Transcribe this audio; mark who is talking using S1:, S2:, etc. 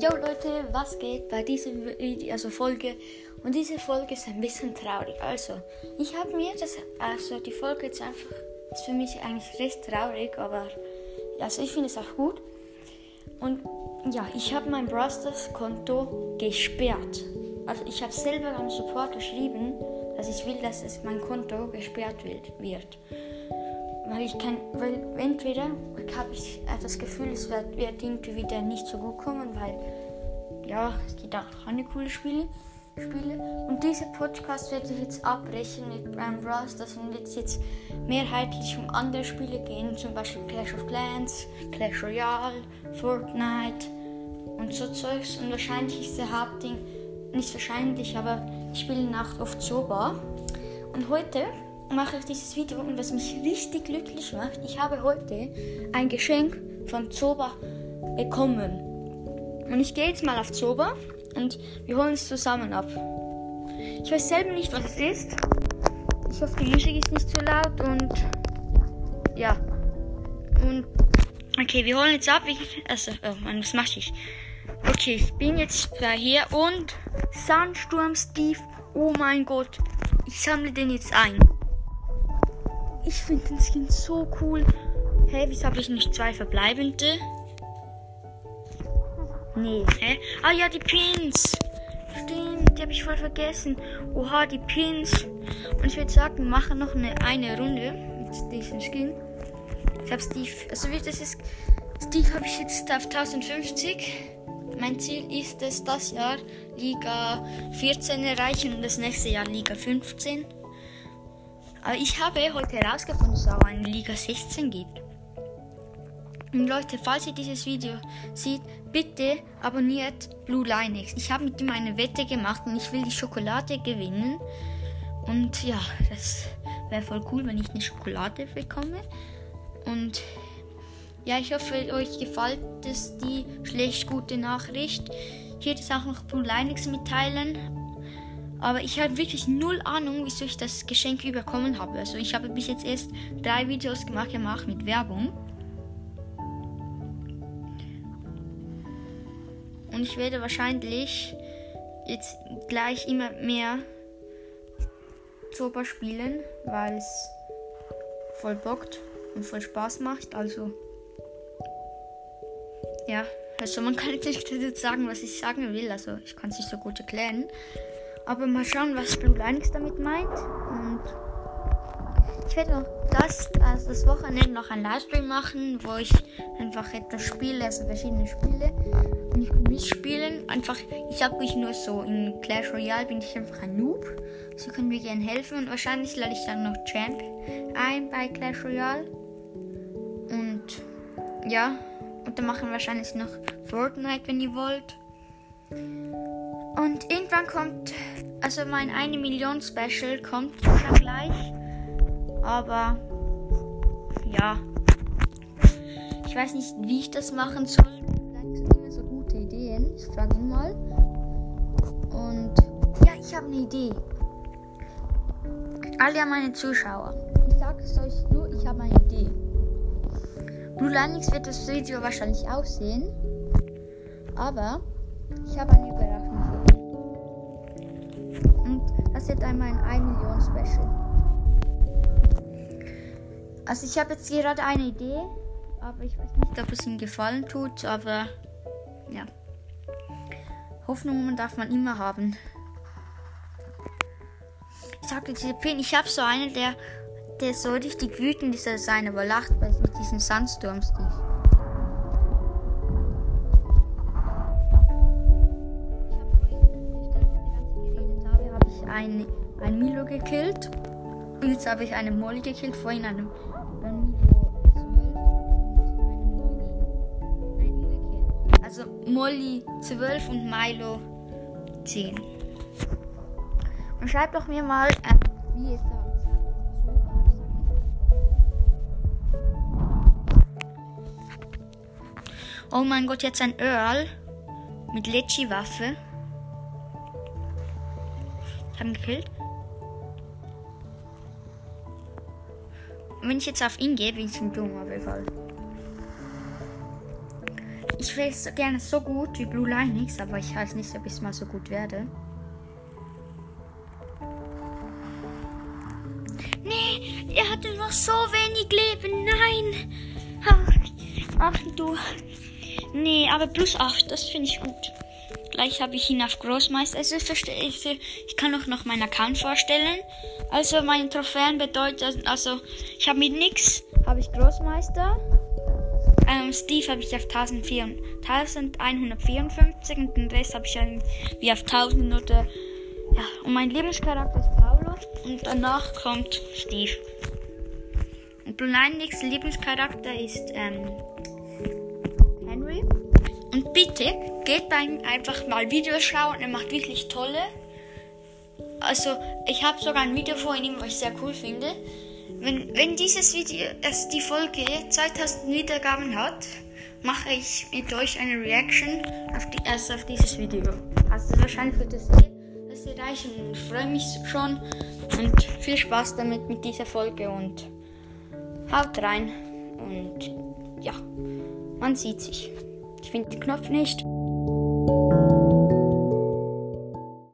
S1: Yo Leute, was geht bei dieser Video, also Folge? Und diese Folge ist ein bisschen traurig. Also, ich habe mir das, also die Folge jetzt einfach, ist für mich eigentlich recht traurig, aber also ich finde es auch gut. Und ja, ich habe mein Brosters Konto gesperrt. Also ich habe selber am Support geschrieben, dass ich will, dass es mein Konto gesperrt wird weil ich kein, weil entweder habe ich das Gefühl, es wird, wird irgendwie wieder nicht so gut kommen, weil ja, es gibt auch keine coole Spiele. Spiele. Und diese Podcast werde ich jetzt abbrechen mit Brian Bros. Das wird jetzt mehrheitlich um andere Spiele gehen, zum Beispiel Clash of Clans, Clash Royale, Fortnite und so Zeugs. Und wahrscheinlich ist der Hauptding, nicht wahrscheinlich, aber ich spiele Nacht auf Zoba. Und heute mache ich dieses Video und was mich richtig glücklich macht, ich habe heute ein Geschenk von Zoba bekommen. Und ich gehe jetzt mal auf Zoba und wir holen es zusammen ab. Ich weiß selber nicht, was es ist. Ich hoffe, die Musik ist nicht zu laut und ja. Und okay, wir holen jetzt ab. Ich, also, oh Mann, was mache ich? Okay, ich bin jetzt hier und Sandsturm Steve. Oh mein Gott, ich sammle den jetzt ein. Ich finde den Skin so cool. Hä, wieso habe ich nicht zwei verbleibende? Nee, hä? Ah ja, die Pins. Stimmt, die habe ich voll vergessen. Oha, die Pins. Und ich würde sagen, wir machen noch eine, eine Runde mit diesem Skin. Ich habe Steve, also wie das ist, Steve habe ich jetzt auf 1050. Mein Ziel ist es, das Jahr Liga 14 erreichen und das nächste Jahr Liga 15. Aber ich habe heute herausgefunden, dass es auch eine Liga 16 gibt. Und Leute, falls ihr dieses Video seht, bitte abonniert Blue Linux. Ich habe mit ihm eine Wette gemacht und ich will die Schokolade gewinnen. Und ja, das wäre voll cool, wenn ich eine Schokolade bekomme. Und ja, ich hoffe, euch gefällt es die schlecht gute Nachricht. Ich werde es auch noch Blue Linux mitteilen. Aber ich habe wirklich null Ahnung, wieso ich das Geschenk überkommen habe. Also ich habe bis jetzt erst drei Videos gemacht, gemacht mit Werbung. Und ich werde wahrscheinlich jetzt gleich immer mehr Zoba spielen, weil es voll bockt und voll Spaß macht. Also ja, also man kann jetzt nicht sagen, was ich sagen will. Also ich kann es nicht so gut erklären. Aber mal schauen, was Blue Linux damit meint. Und ich werde noch das, also das Wochenende noch ein Livestream machen, wo ich einfach etwas spiele, also verschiedene Spiele. Und ich mitspielen. Einfach, ich habe mich nur so in Clash Royale bin ich einfach ein Noob. So können wir gerne helfen. Und wahrscheinlich lade ich dann noch Champ ein bei Clash Royale. Und ja, und dann machen wir wahrscheinlich noch Fortnite, wenn ihr wollt. Und irgendwann kommt, also mein 1 Million Special kommt schon gleich. Aber ja, ich weiß nicht, wie ich das machen soll. Vielleicht sind immer so gute Ideen. Ich frage ihn mal. Und ja, ich habe eine Idee. Alle meine Zuschauer. Ich sage es euch nur, ich habe eine Idee. Blue Linux wird das Video wahrscheinlich aussehen. Aber ich habe eine Überraschung. Das wird einmal ein 1 Million Special. Also ich habe jetzt gerade eine Idee, aber ich weiß nicht, ob es ihm gefallen tut, aber ja. Hoffnungen darf man immer haben. Ich sage diese Pin, ich habe so einen, der, der so richtig wütend ist, sein, aber lacht bei diesen Sandsturms nicht. Ein, ein Milo gekillt. Und jetzt habe ich eine Molly gekillt, vorhin eine, ein Milo 12 und eine Molly. Nein, umgekehrt. Also Molly 12 und Milo 10. Und schreibt doch mir mal, äh, wie ihr sagt. Oh mein Gott, jetzt ein Earl mit Lecci-Waffe haben gekillt. Und wenn ich jetzt auf ihn gehe, bin ich ein dummer Befall. Ich wäre so gerne so gut wie Blue Linux, aber ich weiß nicht, ob ich mal so gut werde. Nee, er hatte noch so wenig Leben. Nein. Ach, ach du. Nee, aber plus 8, das finde ich gut. Gleich habe ich ihn auf Großmeister. Also ich, ich kann auch noch meinen Account vorstellen. Also meine Trophäen bedeutet, also ich habe mit nix, habe ich Großmeister. Ähm, Steve habe ich auf 1154 und den Rest habe ich wie auf 1000 oder ja. Und mein Lieblingscharakter ist Paolo und danach kommt Steve. Und Bluneinix Lieblingscharakter ist ähm, bitte geht ihm einfach mal Videos schauen. Er macht wirklich tolle. Also ich habe sogar ein Video von ihm, was ich sehr cool finde. Wenn, wenn dieses Video, also die Folge 2000 Wiedergaben hat, mache ich mit euch eine Reaction auf, die, also auf dieses Video. Also wahrscheinlich wird es das erreichen. Ich freue mich schon und viel Spaß damit mit dieser Folge und haut rein und ja, man sieht sich. Finde den Knopf nicht.